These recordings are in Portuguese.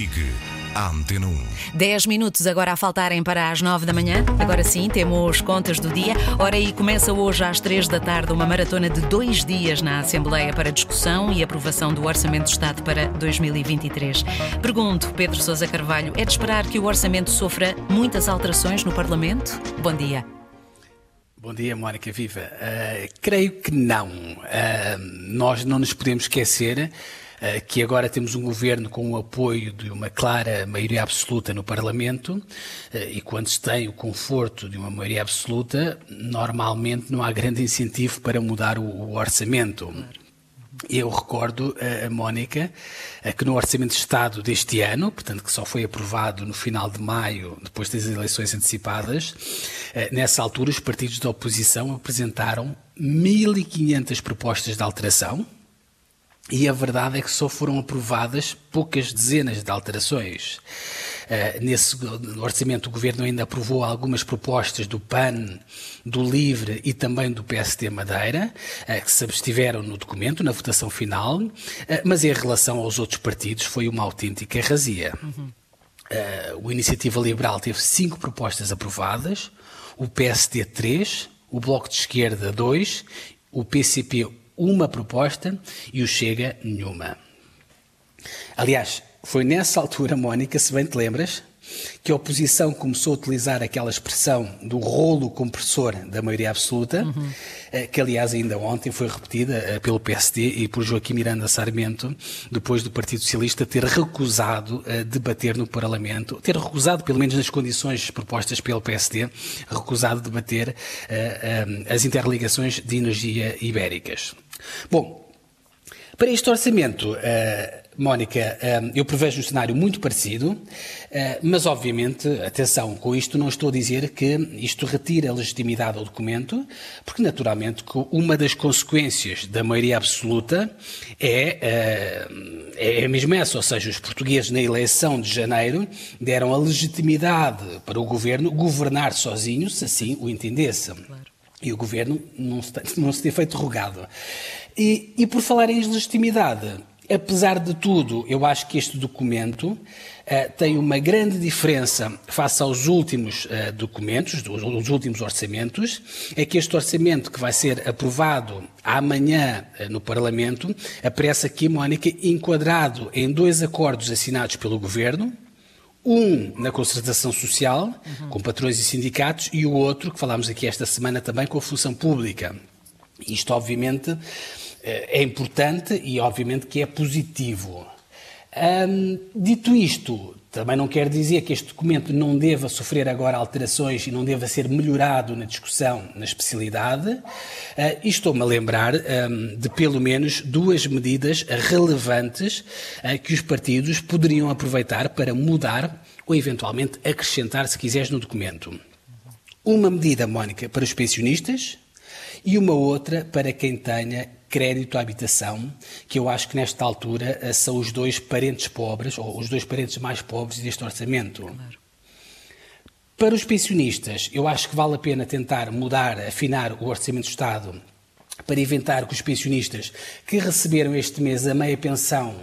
Ligue à Antena 1. 10 minutos agora a faltarem para as 9 da manhã. Agora sim, temos contas do dia. Ora, e começa hoje às 3 da tarde uma maratona de dois dias na Assembleia para discussão e aprovação do Orçamento de Estado para 2023. Pergunto, Pedro Sousa Carvalho, é de esperar que o orçamento sofra muitas alterações no Parlamento? Bom dia. Bom dia, Mónica Viva. Uh, creio que não. Uh, nós não nos podemos esquecer uh, que agora temos um governo com o apoio de uma clara maioria absoluta no Parlamento e quando se tem o conforto de uma maioria absoluta, normalmente não há grande incentivo para mudar o, o orçamento. Claro. Eu recordo, a Mónica, que no Orçamento de Estado deste ano, portanto que só foi aprovado no final de maio, depois das eleições antecipadas, eh, nessa altura os partidos da oposição apresentaram 1.500 propostas de alteração, e a verdade é que só foram aprovadas poucas dezenas de alterações. Uh, nesse orçamento, o Governo ainda aprovou algumas propostas do PAN, do LIVRE e também do PST Madeira, uh, que se abstiveram no documento, na votação final, uh, mas em relação aos outros partidos foi uma autêntica razia. Uhum. o Iniciativa Liberal teve cinco propostas aprovadas, o PSD três, o Bloco de Esquerda dois, o PCP uma proposta e o Chega nenhuma. Aliás, foi nessa altura, Mónica, se bem te lembras, que a oposição começou a utilizar aquela expressão do rolo compressor da maioria absoluta, uhum. que aliás ainda ontem foi repetida eh, pelo PSD e por Joaquim Miranda Sarmento, depois do Partido Socialista ter recusado eh, debater no Parlamento, ter recusado, pelo menos nas condições propostas pelo PSD, recusado debater as interligações de energia ibéricas. Bom, para este orçamento, uh, Mónica, uh, eu prevejo um cenário muito parecido, uh, mas obviamente, atenção, com isto não estou a dizer que isto retira a legitimidade ao documento, porque naturalmente uma das consequências da maioria absoluta é, é mesmo essa, ou seja, os portugueses na eleição de janeiro deram a legitimidade para o governo governar sozinho, se assim o entendessem. Claro. E o governo não se, não se tem feito rogado. E, e por falar em legitimidade, apesar de tudo, eu acho que este documento uh, tem uma grande diferença face aos últimos uh, documentos, os últimos orçamentos, é que este orçamento que vai ser aprovado amanhã uh, no Parlamento aparece aqui, Mónica, enquadrado em dois acordos assinados pelo Governo, um na concertação social, uhum. com patrões e sindicatos, e o outro, que falámos aqui esta semana também, com a função pública. Isto, obviamente, eh, é importante e, obviamente, que é positivo. dito isto, também não quer dizer que este documento não deva sofrer agora alterações e não deva ser melhorado na discussão na especialidade. Uh, e estou-me a lembrar de pelo menos duas medidas relevantes uh, que os partidos poderiam aproveitar para mudar ou eventualmente acrescentar, se quiseres, no documento. Uma medida, Mónica, para os pensionistas e uma outra para quem tenha crédito à habitação, que eu acho que nesta altura eh, são os dois parentes pobres, ou os dois parentes mais pobres deste orçamento. Claro. Para os pensionistas, eu acho que vale a pena tentar mudar, afinar o Orçamento do Estado para evitar que os pensionistas que receberam este mês a meia pensão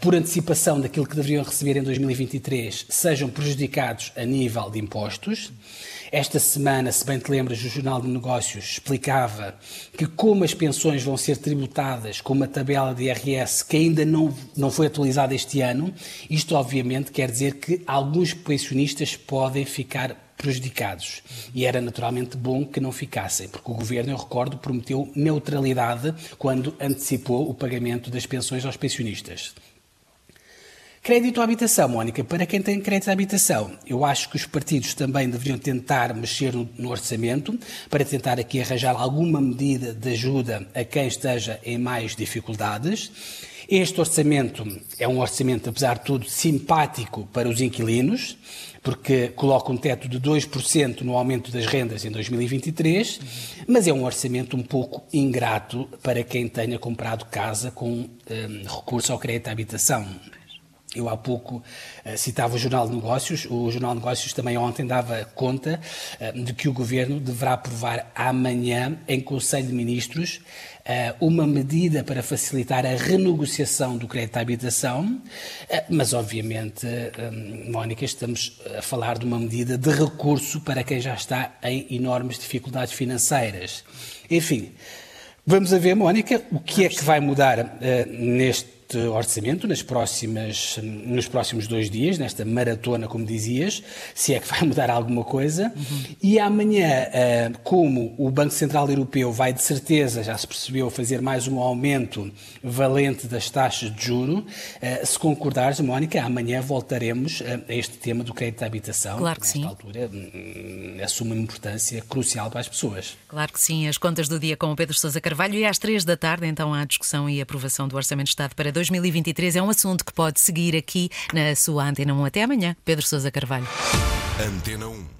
por antecipação daquilo que deveriam receber em 2023 sejam prejudicados a nível de impostos. Esta semana, se bem te lembras, o Jornal de Negócios explicava que como as pensões vão ser tributadas com uma tabela de IRS que ainda não, não foi atualizada este ano, isto obviamente quer dizer que alguns pensionistas podem ficar prejudicados. E era naturalmente bom que não ficassem, porque o governo, eu recordo, prometeu neutralidade quando antecipou o pagamento das pensões aos pensionistas. Crédito à habitação, Mónica, para quem tem crédito à habitação, eu acho que os partidos também deveriam tentar mexer no, no, orçamento para tentar aqui arranjar alguma medida de ajuda a quem esteja em mais dificuldades. Este orçamento é um orçamento, apesar de tudo, simpático para os inquilinos, porque coloca um teto de 2% no aumento das rendas em 2023, mas é um orçamento um pouco ingrato para quem tenha comprado casa com um, recurso ao crédito à habitação. Eu há pouco uh, citava o Jornal de Negócios. O Jornal de Negócios também ontem dava conta uh, de que o Governo deverá aprovar amanhã, em Conselho de Ministros, uh, uma medida para facilitar a renegociação do crédito à habitação. mas, obviamente, Mónica, estamos a falar de uma medida de recurso para quem já está em enormes dificuldades financeiras. Enfim. Vamos a ver, Mónica, o que é que vai mudar neste orçamento nas próximas, nos próximos dois dias, nesta maratona, como dizias, se é que vai mudar alguma coisa. Uhum. E amanhã, eh, como o Banco Central Europeu vai de certeza, já se percebeu, fazer mais um aumento valente das taxas de juro, eh, se concordares, Mónica, amanhã voltaremos eh, a este tema do crédito à habitação. Claro que nesta sim. altura hum, assume uma importância crucial para as pessoas. Claro que sim. As contas do dia com o Pedro Sousa Carvalho e às três da tarde, então, há discussão e aprovação do Orçamento de Estado para 2023 é um assunto que pode seguir aqui na sua Antena 1. Até amanhã. Pedro Sousa Carvalho. Antena 1.